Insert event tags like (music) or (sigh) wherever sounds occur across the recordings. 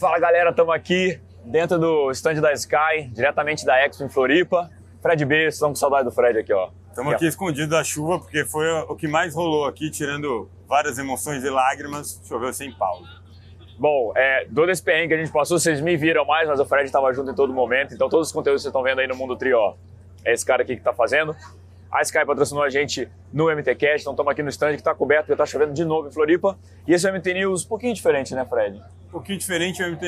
Fala galera, estamos aqui dentro do stand da Sky, diretamente da Expo em Floripa. Fred B, estamos com saudade do Fred aqui, ó. Estamos aqui escondidos da chuva porque foi o que mais rolou aqui, tirando várias emoções e lágrimas, choveu sem pausa. Bom, é, todo esse perrengue que a gente passou, vocês me viram mais, mas o Fred estava junto em todo momento, então todos os conteúdos que vocês estão vendo aí no Mundo Trio, é esse cara aqui que está fazendo. A Sky patrocinou a gente no MTCast, então estamos aqui no stand que está coberto, porque está chovendo de novo em Floripa. E esse é o MT News um pouquinho diferente, né, Fred? Um pouquinho diferente, o MT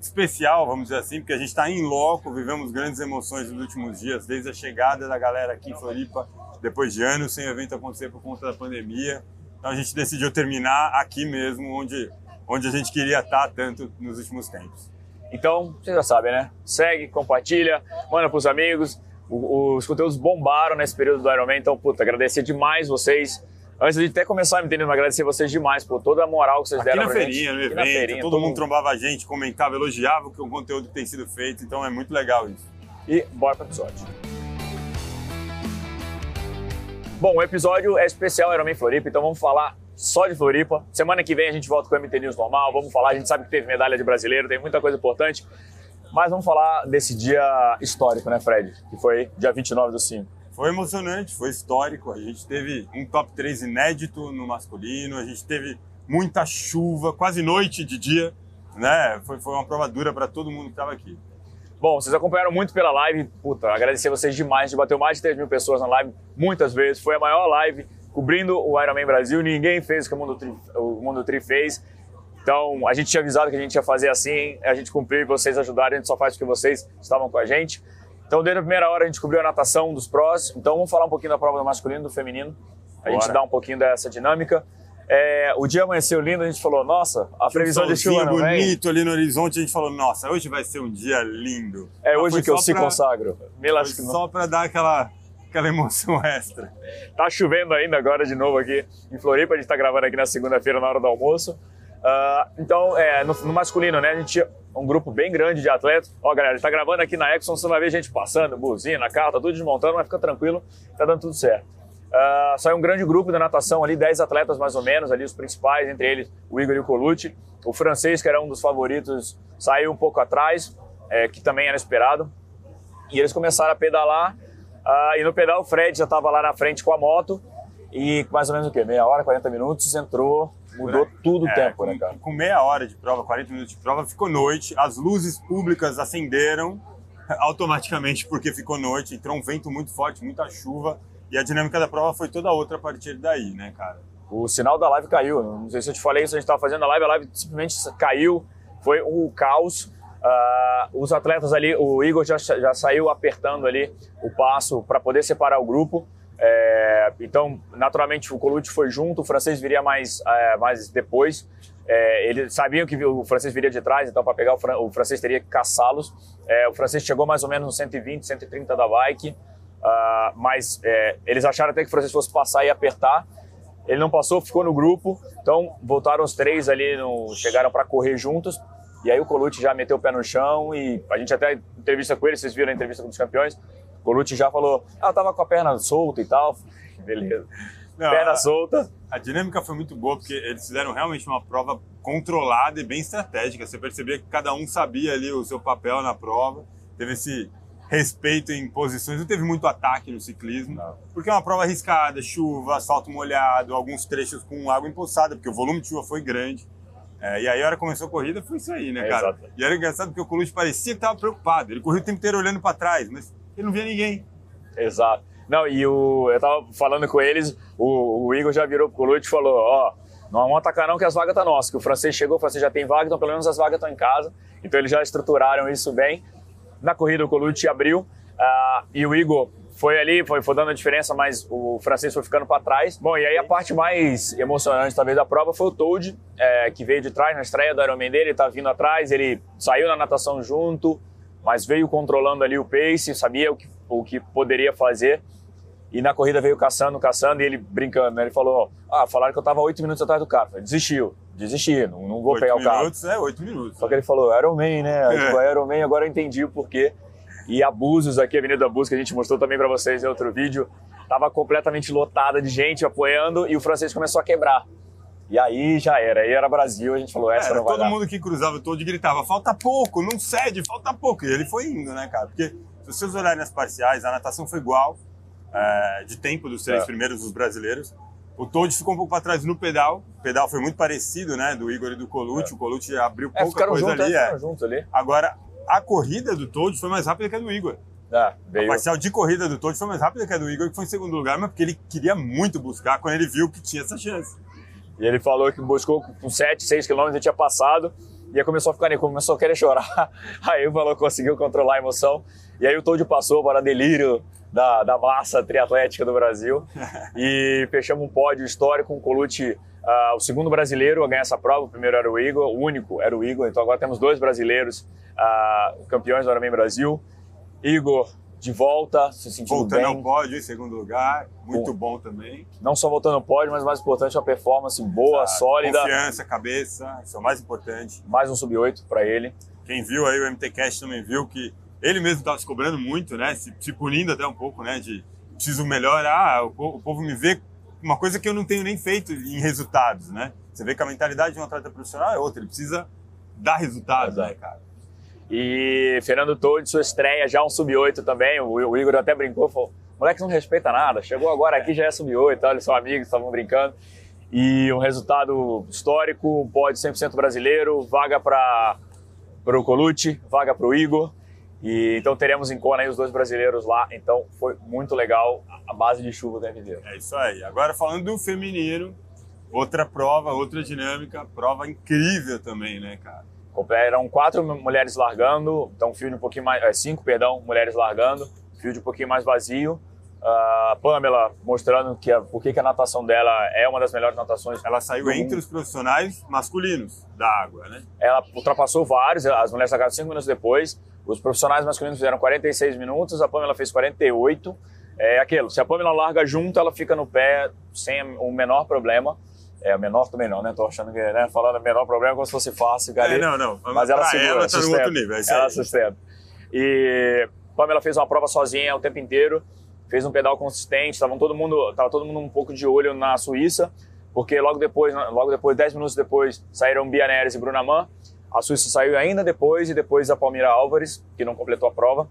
especial, vamos dizer assim, porque a gente está em loco, vivemos grandes emoções nos últimos dias, desde a chegada da galera aqui em Floripa, depois de anos sem evento acontecer por conta da pandemia. Então a gente decidiu terminar aqui mesmo, onde, onde a gente queria estar tanto nos últimos tempos. Então, vocês já sabem, né? Segue, compartilha, manda os amigos os conteúdos bombaram nesse período do Ironman, então, puta, agradecer demais vocês. Antes de até começar, me entendendo, agradecer vocês demais por toda a moral que vocês Aqui deram na feirinha, gente. no Aqui evento, na feirinha, todo, mundo trombava a gente, comentava, elogiava o conteúdo que tem sido feito, então é muito legal isso. E bora pro episódio. Bom, o episódio é especial Ironman Floripa, então vamos falar só de Floripa. Semana que vem a gente volta com o MT News normal, vamos falar, a gente sabe que teve medalha de brasileiro, tem muita coisa importante. Mas vamos falar desse dia histórico, né, Fred? Que foi dia 29 do 5. Foi emocionante, foi histórico. A gente teve um top 3 inédito no masculino, a gente teve muita chuva, quase noite de dia, né? Foi, foi uma prova dura para todo mundo que estava aqui. Bom, vocês acompanharam muito pela live. Puta, agradecer vocês demais. Bateu mais de 3 mil pessoas na live muitas vezes. Foi a maior live cobrindo o Ironman Brasil. Ninguém fez o que o Mundo Tri, o Mundo Tri fez. Então, a gente tinha avisado que a gente ia fazer assim, a gente cumpriu vocês ajudaram, a gente só faz porque vocês estavam com a gente. Então, desde a primeira hora, a gente cobriu a natação dos prós. Então, vamos falar um pouquinho da prova do masculino e do feminino. A Bora. gente dá um pouquinho dessa dinâmica. É, o dia amanheceu lindo, a gente falou, nossa, a Tinha previsão um de chuva não vem. bonito ali no horizonte, a gente falou, nossa, hoje vai ser um dia lindo. É Mas hoje que eu só se pra- consagro. Me não. só para dar aquela, aquela emoção (laughs) extra. Tá chovendo ainda agora de novo aqui em Floripa. A gente tá gravando aqui na segunda-feira na hora do almoço. Ah, então, é, no, no masculino, né, a gente um grupo bem grande de atletas. Ó, galera, gente tá gravando aqui na Exxon, você vai ver gente passando, buzina, carro, tá tudo desmontando, mas fica tranquilo, tá dando tudo certo. Ah, saiu um grande grupo da natação ali, 10 atletas mais ou menos, ali os principais, entre eles o Igor e o Colucci. O francês, que era um dos favoritos, saiu um pouco atrás, é, que também era esperado. E eles começaram a pedalar. ah, e no pedal o Fred já estava lá na frente com a moto. E mais ou menos o quê? Meia hora, 40 minutos, entrou, mudou tudo o É, tempo, com, né, cara? Com meia hora de prova, 40 minutos de prova, ficou noite, as luzes públicas acenderam (laughs) automaticamente porque ficou noite, entrou um vento muito forte, muita chuva, e a dinâmica da prova foi toda outra a partir daí, né, cara? O sinal da live caiu. Não sei se eu te falei isso, a gente estava fazendo a live, a live simplesmente caiu, foi um caos. Ah, os atletas ali, o Igor já, já saiu apertando ali o passo para poder separar o grupo. É, então, naturalmente, o Colucci foi junto, o francês viria mais, é, mais depois. É, eles sabiam que o francês viria de trás, então para pegar o, fran- o francês teria que caçá-los. É, o francês chegou mais ou menos no 120, 130 da bike, ah, mas é, eles acharam até que o francês fosse passar e apertar. Ele não passou, ficou no grupo, então voltaram os três ali, no, chegaram para correr juntos. E aí o Colucci já meteu o pé no chão e a gente até entrevista com ele, vocês viram a entrevista com os campeões. Colucci já falou, ah, tava com a perna solta e tal. Beleza. Não, perna a- solta. A dinâmica foi muito boa porque eles fizeram realmente uma prova controlada e bem estratégica. Você percebia que cada um sabia ali o seu papel na prova, teve esse respeito em posições, não teve muito ataque no ciclismo, Não. porque é uma prova arriscada, chuva, asfalto molhado, alguns trechos com água empoçada, porque o volume de chuva foi grande. É, e aí a hora que começou a corrida foi isso aí, né, cara? Exato. E era engraçado porque o Colucci parecia que estava preocupado. Ele correu o tempo inteiro olhando para trás, mas ele não via ninguém. Exato. Não, e o, eu tava falando com eles, o, o Igor já virou pro Colucci e falou, ó, não vamos atacar não que as vagas tá nossas, que o francês chegou, o francês já tem vaga, então pelo menos as vagas estão em casa. Então eles já estruturaram isso bem. Na corrida o Colucci abriu ah, e o Igor foi ali, foi, foi dando a diferença, mas o francês foi ficando para trás. Bom, e aí a parte mais emocionante talvez da prova foi o Toad, é, que veio de trás na estreia do Ironman dele, ele tá vindo atrás, ele saiu na natação junto, mas veio controlando ali o pace, sabia o que, o que poderia fazer. E na corrida veio caçando, caçando, e ele brincando, né? Ele falou, ah, falaram que eu tava oito minutos atrás do carro. Falei, desistiu, desisti, não, não vou Oito pegar o carro. minutos é oito minutos. Só que ele falou, Iron Man, né? Aí, É. tipo, Iron Man, agora eu entendi o porquê. E Abusos aqui, Avenida Abusos, que a gente mostrou também para vocês em outro vídeo, tava completamente lotada de gente apoiando e o francês começou a quebrar. E aí já era, aí era Brasil, a gente falou, essa Era, não vai todo dar. mundo que cruzava todo gritava, falta pouco, não cede, falta pouco. E ele foi indo, né, cara? Porque se vocês olharem nas parciais, a natação foi igual, é, de tempo dos três É. primeiros dos brasileiros. O Todd ficou um pouco para trás no pedal. O pedal foi muito parecido, né, do Igor e do Colucci. O Colucci abriu É, pouca coisa juntos, ali. é, é. juntos ali. Agora, a corrida do Todd foi mais rápida que a do Igor. É, A veio. parcial de corrida do Todd foi mais rápida que a do Igor, que foi em segundo lugar, mas porque ele queria muito buscar quando ele viu que tinha essa chance. E ele falou que buscou com 7, 6 quilômetros, tinha passado. E aí começou a ficar nervoso, começou a querer chorar. (laughs) Aí o falou conseguiu controlar a emoção. E aí o Toad passou para delírio da, da massa triatlética do Brasil. (laughs) E fechamos um pódio histórico com o Colucci, ah, o segundo brasileiro a ganhar essa prova. O primeiro era o Igor, o único era o Igor. Então agora temos dois brasileiros ah, campeões do Ironman Brasil. Igor de volta, se sentindo Voltando bem. ao pódio em segundo lugar, muito bom, também. Não só voltando ao pódio, mas mais importante, uma performance boa, Ah, sólida. Confiança, cabeça, isso é o mais importante. Mais um sub-8 para ele. Quem viu aí o MT Cash também viu que ele mesmo estava se cobrando muito, né? Se, se punindo até um pouco, né? De preciso melhorar, o povo, o povo me vê uma coisa que eu não tenho nem feito em resultados, né? Você vê que a mentalidade de um atleta profissional é outra, ele precisa dar resultados, Exato. né, cara? E Fernando Todd, sua estreia já um sub-8 também. O, Igor até brincou, falou: moleque não respeita nada, chegou agora aqui já é sub-8, olha, são amigos, estavam brincando. E um resultado histórico, um pódio 100% brasileiro, vaga para o Colucci, vaga para o Igor. E então teremos em Kona aí os dois brasileiros lá. Então foi muito legal a base de chuva tempo inteiro. É isso aí. Agora falando do feminino, outra prova, outra dinâmica, prova incrível também, né, cara? Eram quatro mulheres largando, então field um pouquinho mais, é, cinco, perdão, mulheres largando, field um pouquinho mais vazio. A Pamela mostrando que a, por que a natação dela é uma das melhores natações. Ela saiu entre os profissionais masculinos da água, né? Ela ultrapassou vários, as mulheres largaram cinco minutos depois. Os profissionais masculinos fizeram 46 minutos, a Pamela fez 48. É aquilo, se a Pamela larga junto, ela fica no pé sem o menor problema. É, o menor também não, né? Tô achando que, né? Falando menor problema como se fosse fácil, cara. É, não, não. Mas ela pra segura, ela tá sustenta. outro nível, é ela aí. sustenta. E Pamela fez uma prova sozinha o tempo inteiro, fez um pedal consistente, estavam todo mundo, tava todo mundo um pouco de olho na Suíça, porque logo depois, logo depois, 10 minutos depois, saíram Bia Neres e Bruna Mann. A Suíça saiu ainda depois e depois a Palmira Álvares, que não completou a prova.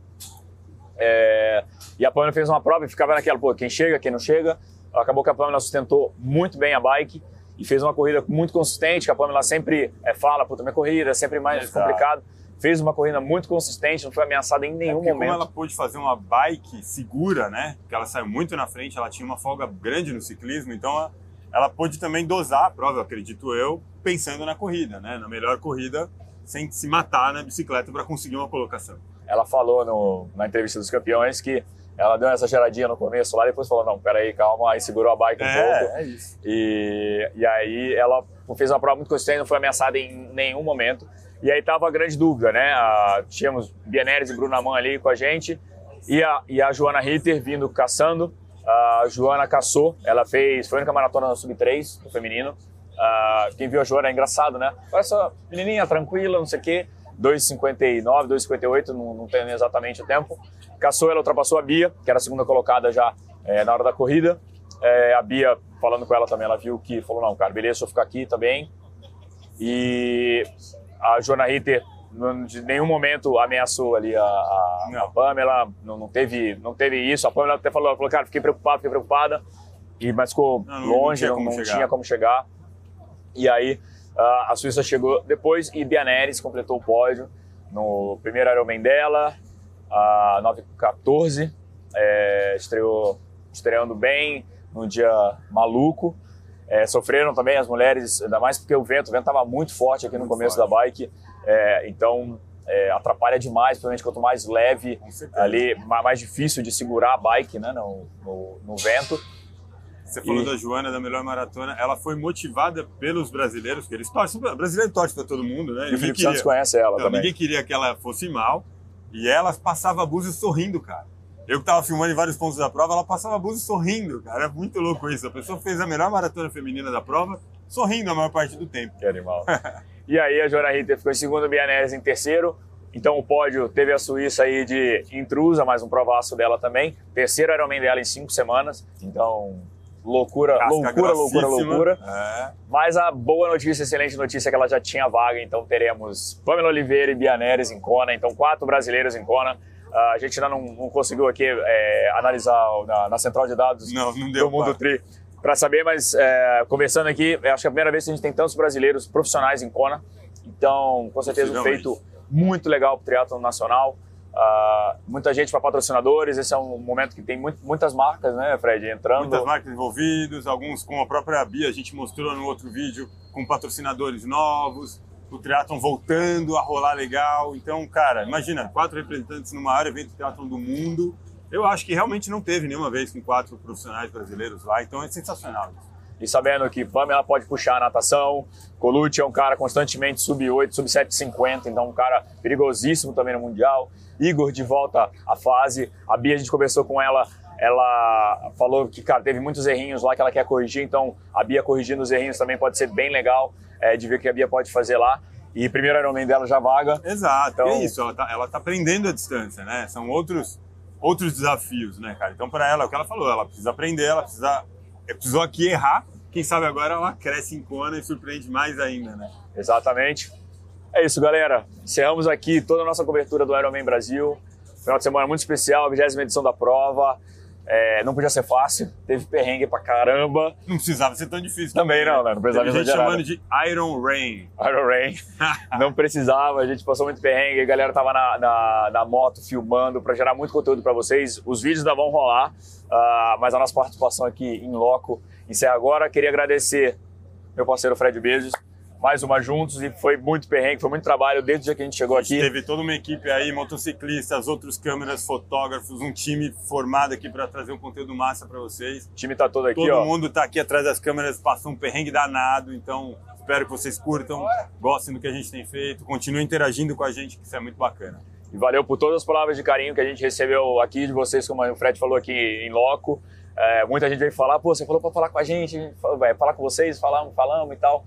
É, e a Pamela fez uma prova e ficava naquela, pô, quem chega, quem não chega. Acabou que a Pamela sustentou muito bem a bike e fez uma corrida muito consistente, que a Pamela sempre é, fala, puta, minha corrida é sempre mais Exato. complicado. Fez uma corrida muito consistente, não foi ameaçada em nenhum Porque momento. como ela pôde fazer uma bike segura, né? Porque ela saiu muito na frente, ela tinha uma folga grande no ciclismo, então ela, ela pôde também dosar a prova, acredito eu, pensando na corrida, né? Na melhor corrida, sem se matar na bicicleta para conseguir uma colocação. Ela falou no- na entrevista dos campeões que ela deu essa geradinha no começo lá, depois falou, não, peraí, calma, aí segurou a bike um pouco. é isso. E, e aí ela fez uma prova muito consistente, não foi ameaçada em nenhum momento. E aí tava a grande dúvida, né? A- tínhamos Bia Neres e Bruna Mann ali com a gente e a, e a Joana Ritter vindo caçando. A Joana caçou, ela fez, foi a única maratona no Sub-3, no feminino. Ah, quem viu a Joana é engraçado, né? Parece uma menininha tranquila, não sei o quê. 2,59, 2,58, não, não tenho exatamente o tempo. Caçou, ela ultrapassou a Bia, que era a segunda colocada já eh, na hora da corrida. Eh, a Bia, falando com ela também, ela viu que falou: não, cara, beleza, deixa eu ficar aqui também. E a Joana Ritter, de nenhum momento ameaçou ali a, a, a. Pamela, não, não, teve, não teve isso. A Pamela até falou, falou cara, fiquei preocupada, fiquei preocupada. E, mas ficou Não, não- não longe, tinha não, como não tinha como chegar. E aí a Suíça chegou depois e Bia Neres completou o pódio no primeiro Ironman dela, a 9,14. É, estreou estreando bem, num dia maluco. É, sofreram também as mulheres, ainda mais porque o vento, o vento estava muito forte aqui no Muito começo forte. da bike, é, então é, atrapalha demais, principalmente quanto mais leve, ali, ma- mais difícil de segurar a bike né, no, no, no vento. Você falou E- da Joana, da melhor maratona. Ela foi motivada pelos brasileiros, que eles torcem. O brasileiro torce para todo mundo, né? E o Felipe Santos conhece ela Então, também. ninguém queria que ela fosse mal. E ela passava abuso sorrindo, cara. Eu que tava filmando em vários pontos da prova, ela passava abuso sorrindo, cara. É muito louco isso. A pessoa fez a melhor maratona feminina da prova, sorrindo a maior parte do tempo. Que animal. e aí a Joana Ritter ficou em segundo, Bia Neres em terceiro. Então o pódio teve a Suíça aí de intrusa, mais um provaço dela também. Terceiro Ironman dela em cinco semanas. Então loucura, loucura, loucura, loucura. É. Mas a boa notícia, excelente notícia é que ela já tinha vaga, então teremos Pamela Oliveira e Bia Neres em Kona, então quatro brasileiros em Kona. Ah, a gente ainda não, não conseguiu aqui é, analisar na, na central de dados Não, não deu do Mundo pra- Tri para saber, mas é, conversando aqui, acho que é a primeira vez que a gente tem tantos brasileiros profissionais em Kona, então com certeza um feito muito legal para o triatlon nacional. Ah, muita gente para patrocinadores, esse é um momento que tem muito- muitas marcas, né, Fred, entrando. Muitas marcas envolvidas, alguns com a própria Bia, a gente mostrou no outro vídeo, com patrocinadores novos, o triatlon voltando a rolar legal. Então, cara, imagina, quatro representantes no maior evento de triatlon do mundo. Eu acho que realmente não teve nenhuma vez com quatro profissionais brasileiros lá, então é sensacional. E sabendo que Pamela pode puxar a natação, Colucci é um cara constantemente sub-8, sub-7,50, então um cara perigosíssimo também no Mundial. Igor de volta à fase. A Bia, a gente conversou com ela, ela falou que, cara, teve muitos errinhos lá que ela quer corrigir, então a Bia corrigindo os errinhos também pode ser bem legal é, de ver o que a Bia pode fazer lá. E primeiro Ironman dela já vaga. Exato, Então- é isso, ela tá, ela tá aprendendo a distância, né? São outros, outros desafios, né, cara? Então, para ela, é o que ela falou, ela precisa aprender, ela precisa, é, precisou aqui errar. Quem sabe agora ela cresce em Kona e surpreende mais ainda, né? Exatamente. É isso, galera. Encerramos aqui toda a nossa cobertura do Ironman Brasil. Final de semana muito especial, a 20 edição da prova. É, não podia ser fácil, teve perrengue pra caramba. Não precisava ser tão difícil. Também não, né? Não precisava Teve gente exagerar, chamando de Iron Rain. Iron Rain. (laughs) Não precisava, a gente passou muito perrengue, a galera tava na, na, na moto filmando para gerar muito conteúdo para vocês. Os vídeos ainda vão rolar, ah, mas a nossa participação aqui em loco encerra agora. Queria agradecer meu parceiro Fred Beijos, mais uma juntos e foi muito perrengue, foi muito trabalho desde o dia que a gente chegou aqui. Teve toda uma equipe aí, motociclistas, outros câmeras, fotógrafos, um time formado aqui para trazer um conteúdo massa para vocês. O time tá todo aqui, Todo ó. mundo tá aqui atrás das câmeras, passou um perrengue danado, então espero que vocês curtam, gostem do que a gente tem feito, continuem interagindo com a gente, que isso é muito bacana. E valeu por todas as palavras de carinho que a gente recebeu aqui de vocês, como o Fred falou aqui em loco. É, muita gente veio falar, pô, você falou para falar com a gente, a gente falou, vai falar com vocês, falamos, falamos e tal.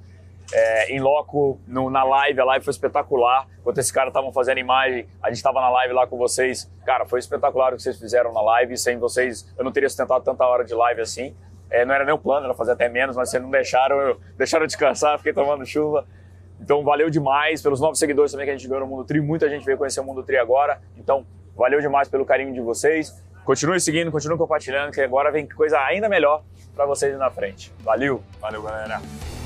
É, em loco, no- na live, a live foi espetacular. Enquanto esses caras estavam fazendo imagem, a gente estava na live lá com vocês. Cara, foi espetacular o que vocês fizeram na live. Sem vocês, eu não teria sustentado tanta hora de live assim. É, não era nem o plano, era fazer até menos, mas vocês não deixaram, eu, (laughs) deixaram eu descansar, fiquei tomando chuva. Então, valeu demais pelos novos seguidores também que a gente ganhou no Mundo Tri. Muita gente veio conhecer o Mundo Tri agora. Então, valeu demais pelo carinho de vocês. Continue seguindo, continue compartilhando, que agora vem coisa ainda melhor para vocês na frente. Valeu! Valeu, galera!